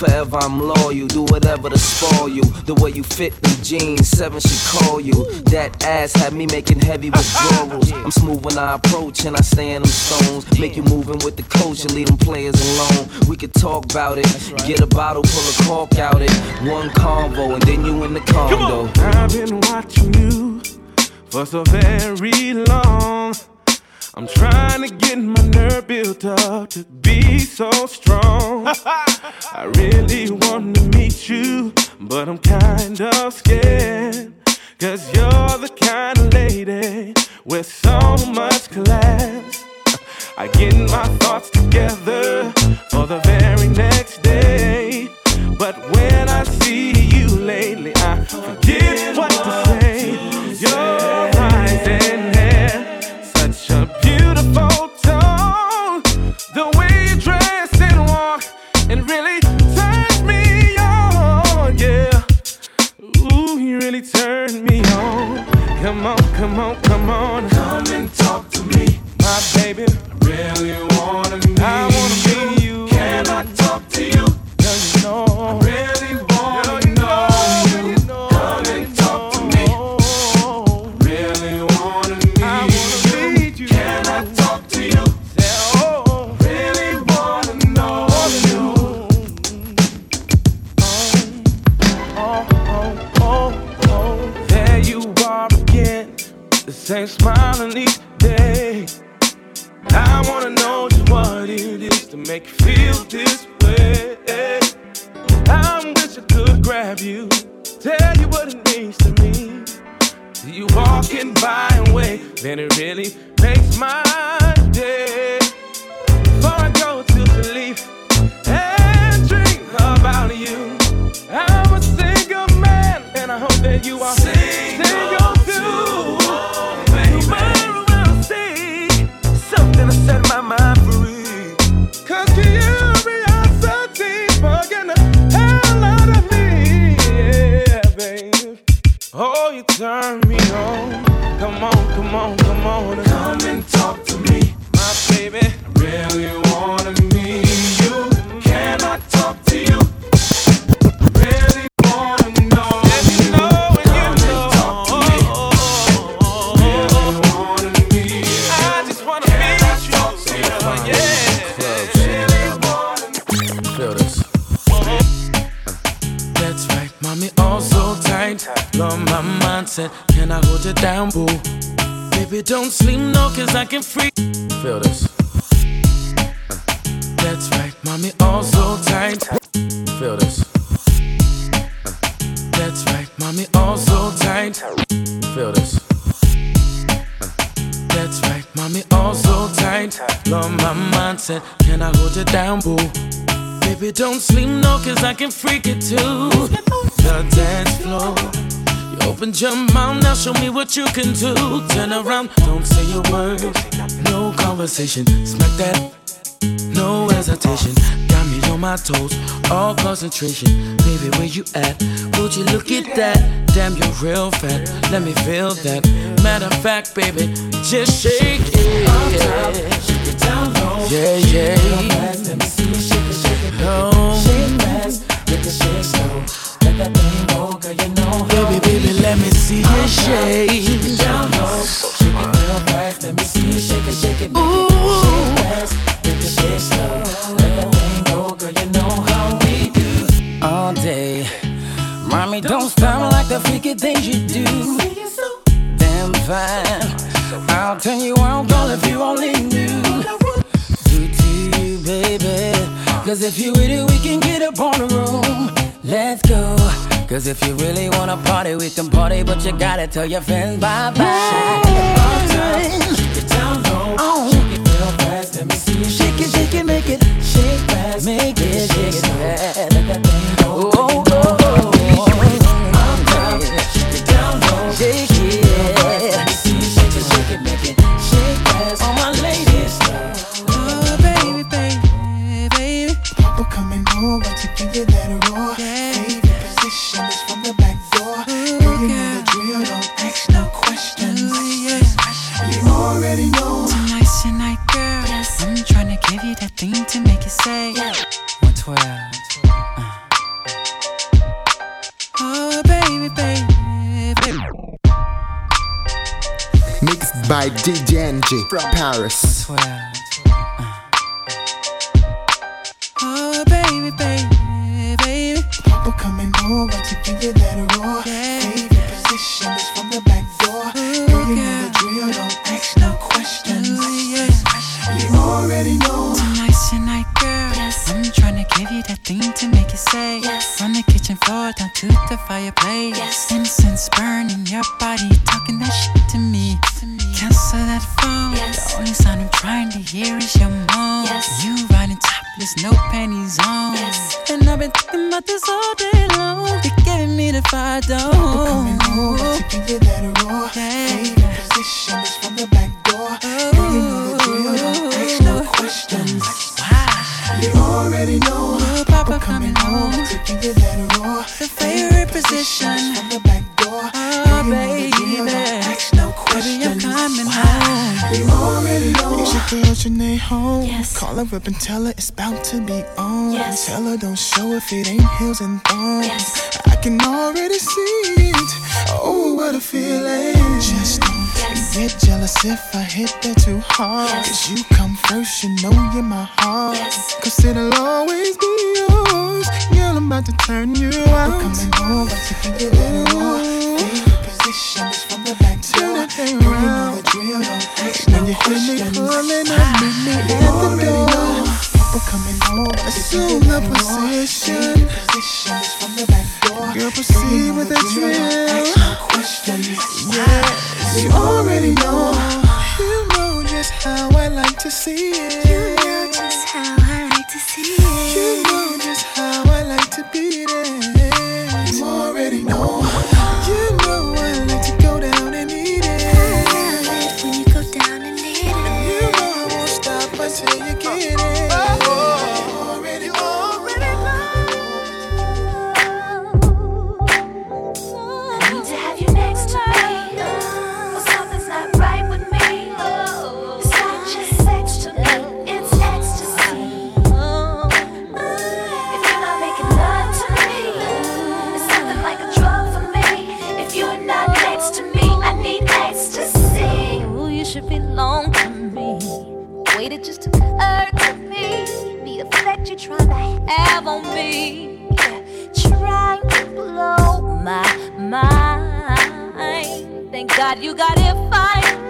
Forever I'm loyal, do whatever to spoil you. The way you fit the jeans, seven should call you. That ass had me making heavy withdrawals. (laughs) I'm smooth when I approach and I stay in them stones. Make you moving with the coach and leave them players alone. We could talk about it, get a bottle, pull a cork out it. One convo and then you in the condo. I've been watching you for so very long. I'm trying to get my nerve built up to be so strong. (laughs) I really want to meet you, but I'm kind of scared. Cause you're the kind of lady with so much class. I get my thoughts together for the very next day. Turn me on. Come on, come on, come on, come and talk to me, my baby. Really wanna meet I wanna meet you. Can I talk to you? Girl, you know. The smiling each day. I wanna know just what it is to make you feel this way. I wish I could grab you, tell you what it means to me. See you walking by and wait, then it really makes my day. Before I go to sleep and dream about you, I'm a single man, and I hope that you are single, Oh, you turn me on. Come on, come on, come on. Come and talk to me, my baby. Really wanna meet you. Can I talk to you? Mindset. Can I hold you down, boo? Baby, don't sleep, no, cause I can freak. Feel this. That's right, mommy, all so tight. Feel this. That's right, mommy, all so tight. Feel this. That's right, mommy, all so tight. Love my mindset. Can I hold you down, boo? Baby, don't sleep, no, cause I can freak it too. The dance floor. Opened your mouth, now show me what you can do. Turn around, don't say a word. No conversation, smack that. No hesitation, got me on my toes, all concentration. Baby, where you at? Would you look at that? Damn, you're real fat. Let me feel that. Matter of fact, baby, just shake it. Yeah, yeah. Let me see you shake it, shake it. Shake fast, get the shit slow. Let that thing go, girl, you know. Baby, baby, let me see you shake. it, Down low, shake it real fast. Let me see you shake it, shake it. make Ooh. Shake fast, get the shit slow. Let that thing go, girl, you know how we do. all day. Mommy, don't stop like the freaky things you do. Damn fine. I'll turn you on, girl, if you only knew. Do to you, baby. Cause if you with it, we can get up on the room. Let's go. Cause if you really wanna party, we can party, but you gotta tell your friends bye bye. Shake it shake it down low, oh. shake it real fast, let me see you shake it, shake it, make it, shake fast, make it, shake it. to make it say, yeah. 112. Uh. Oh, baby, baby, baby. Mixed by DJ NG from Paris. 112. Uh. Oh, baby, baby, baby. Papa coming over to give you that roar. Yeah. Baby, position is from the back door. Ooh, Girl, you yeah. know the drill, don't ask no questions. Ooh, yeah. You already know you thing to make you say. yes. From the kitchen floor down to the fireplace. Yes. Incense burning your body, talking that shit to me. To me. Cancel that phone. Yes. The only sound I'm trying to hear is your moan. Yes. You riding topless, no panties on. Yes. And I've been thinking about this all day long. You're giving me the fire dome. Coming over to give you that raw. Favorite position is from the back door. Girl, you know the drill, don't ask no questions. Oh. You already know. Papa coming home to you that raw. The favorite position from the back door. Oh, baby. Baby, I'm coming home. You already know. It's your girl Janae home. Call her up and tell her it's about to be on. Tell her don't show if it ain't heels and thongs. I can already see it. Oh, what a feeling. Just don't get jealous if I hit that too hard. Cause you come first, you know you're my heart. Cause it'll always be yours. Girl, I'm about to turn you out. We're coming over to give you that raw. Favorite position is from the back door. Girl, you know the drill, don't ask no you hear me calling I meet me at the door. Coming home, Assume the position. From the back door. Girl, proceed with the drill. ask no questions. Yes, you already know. You know just how I like to see it. You're trying to have on me. Trying to blow my mind. Thank God you got here finally.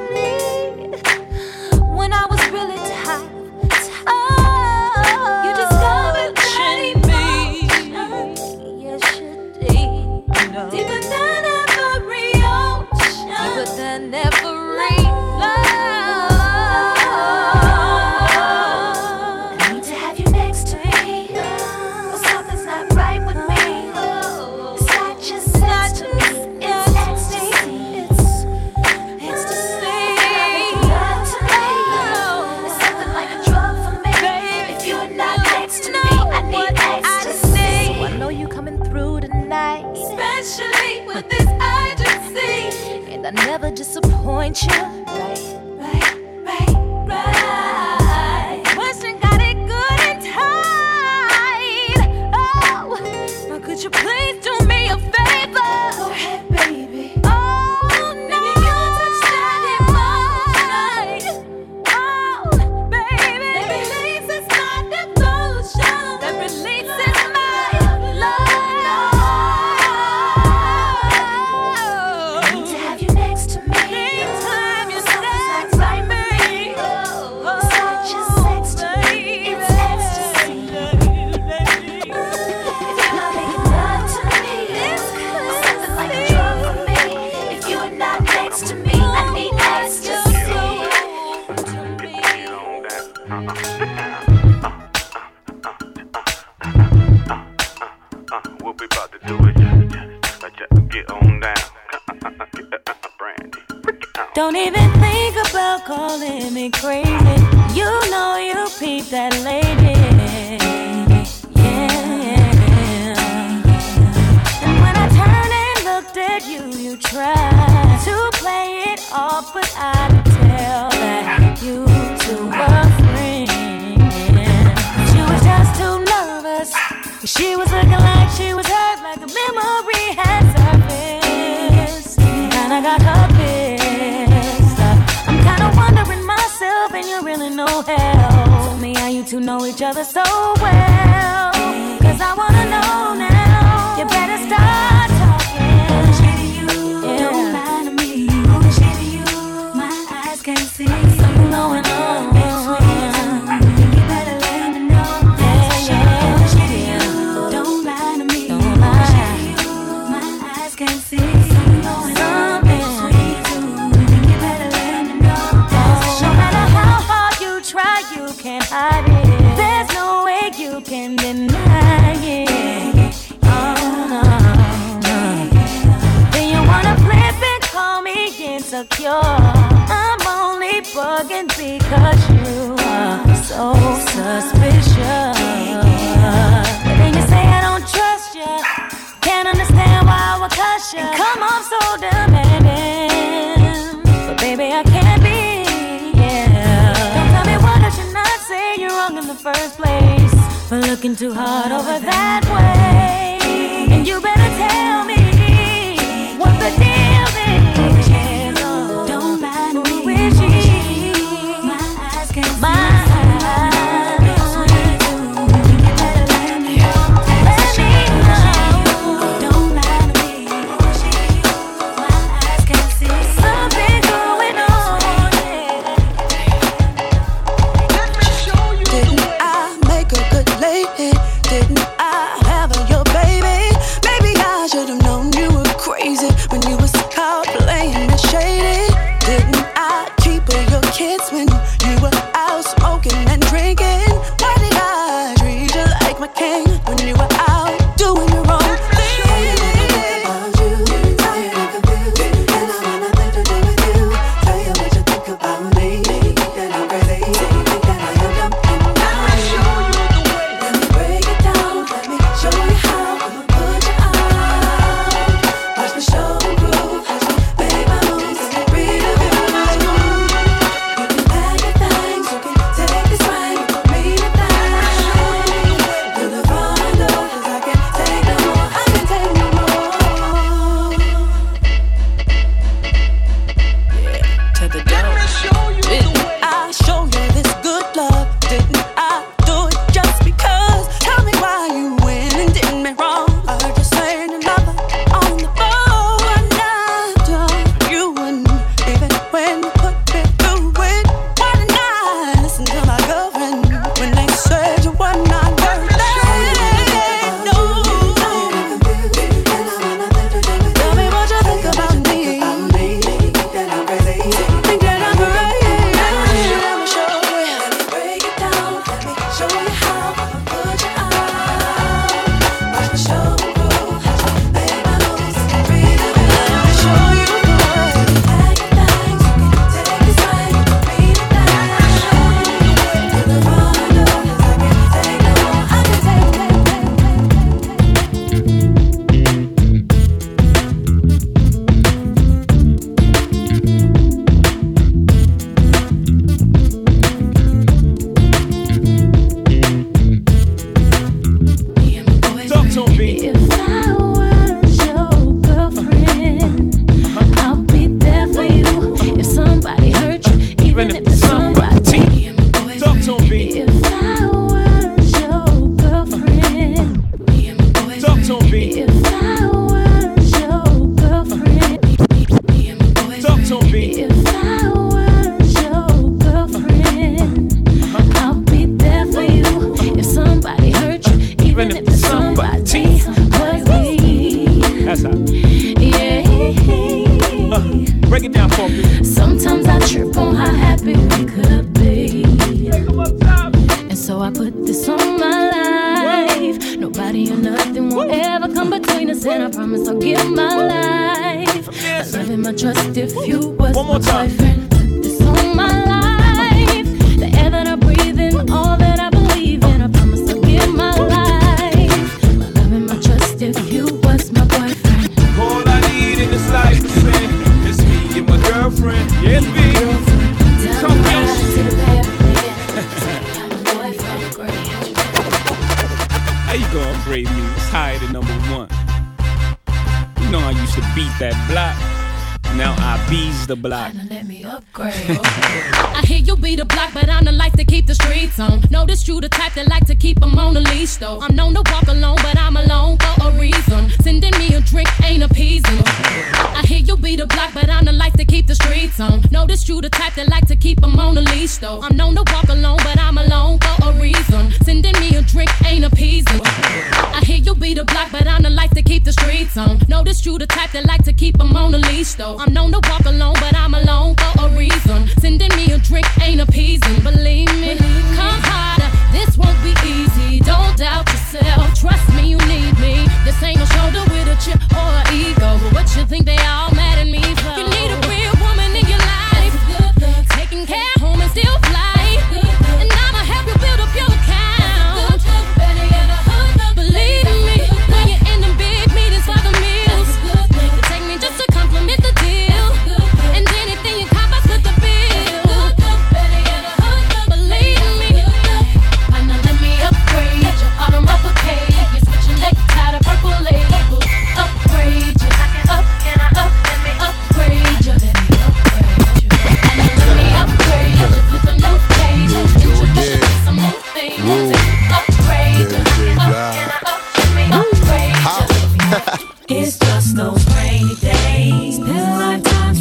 too hard over that way. And you better tell me.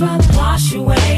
to wash away.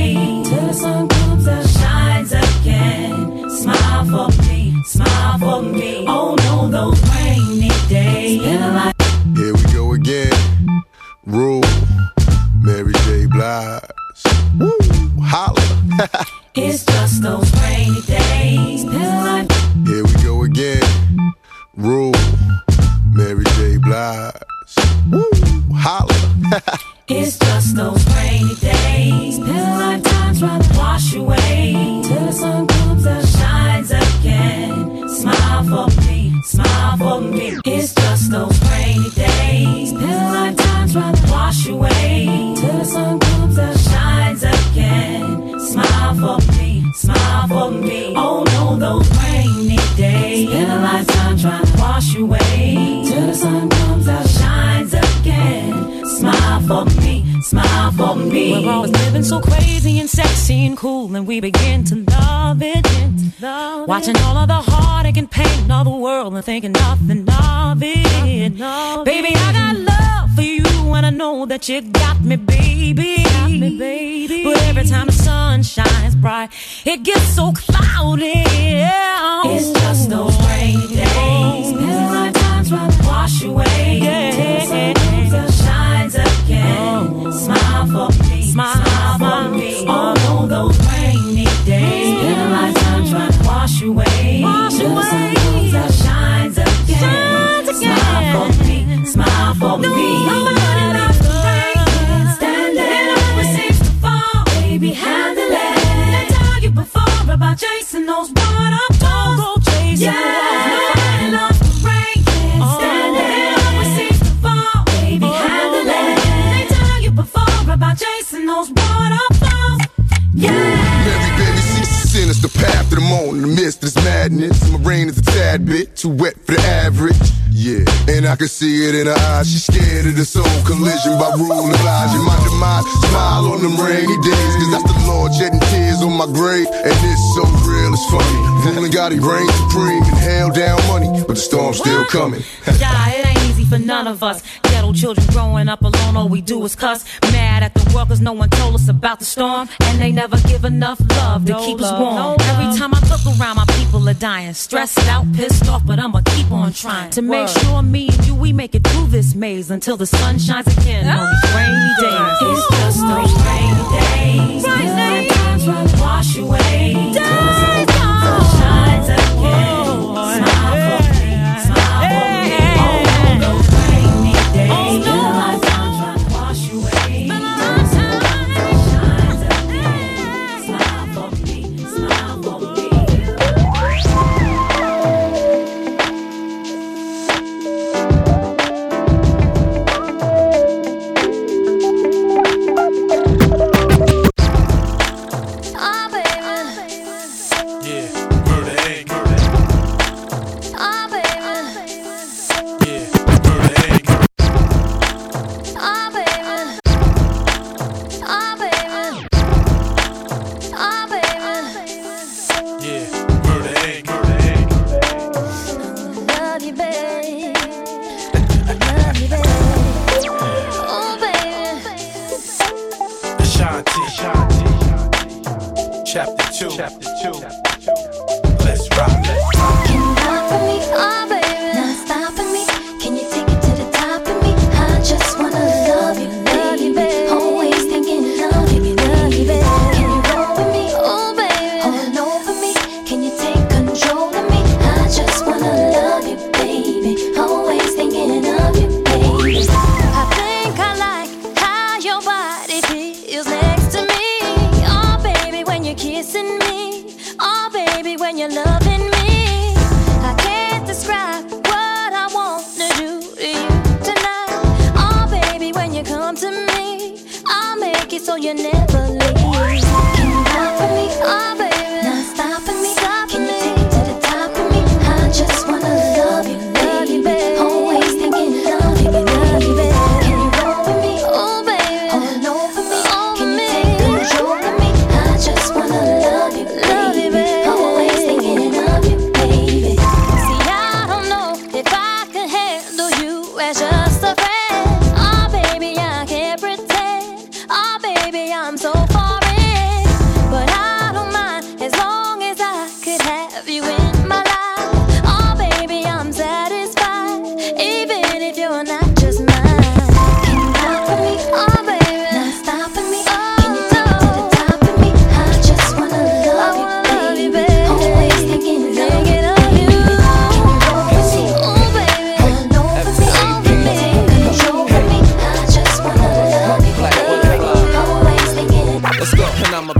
us mad at the world cause no one told us about the storm. And they never give enough love to no keep us warm. No Every time I look around, my people are dying. Stressed out, pissed off, but I'ma keep on trying. To make Word. sure me and you, we make it through this maze until the sun shines again ah. on rainy days. It's just those rainy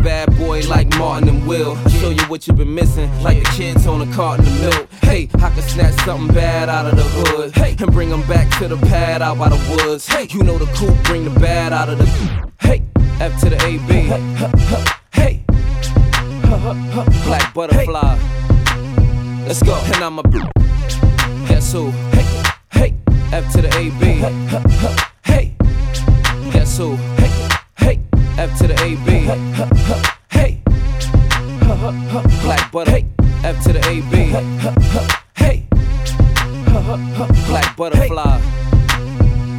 bad boy like Martin and Will. I Show you what you've been missing, like the kids on a carton of milk. Hey, I can snatch something bad out of the hood. Hey, and bring them back to the pad out by the woods. Hey, you know the coupe bring the bad out of the. Hey, F to the AB. Hey, black Buddafly. Let's go. And I'm a. Guess who? Hey, hey, F to the AB. Hey, guess who? F to the AB. Hey, black butter. Hey, F to the AB. Hey, black Buddafly.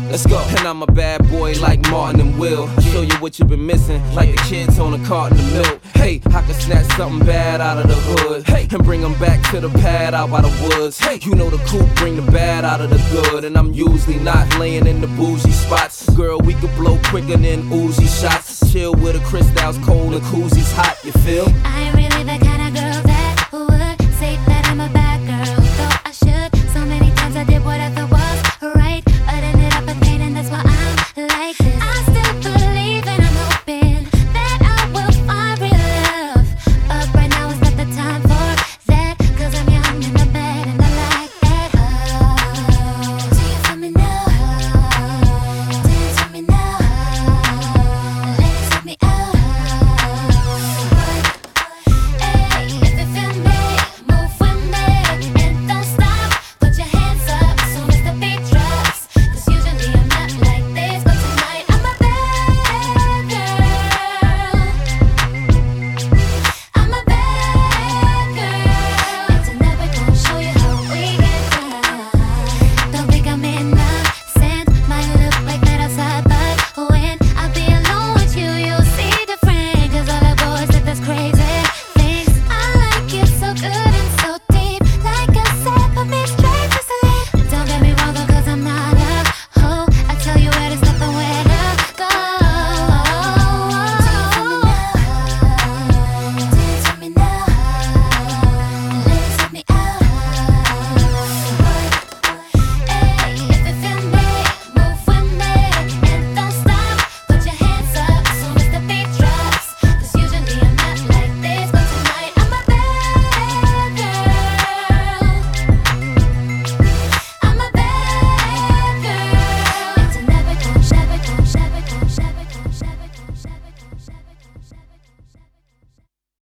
Let's go. And I'm a bad boy like Martin and Will. I Show you what you've been missing, like the kids on a carton of milk. Hey, I can snatch something bad out of the hood. Hey, and bring them back to the pad out by the woods. Hey, you know the coupe bring the bad out of the good. And I'm usually not laying in the bougie spots. Girl, we could blow quicker than Uzi shots. Chill with a Cristal's cold and koozies hot, you feel? I really the kind of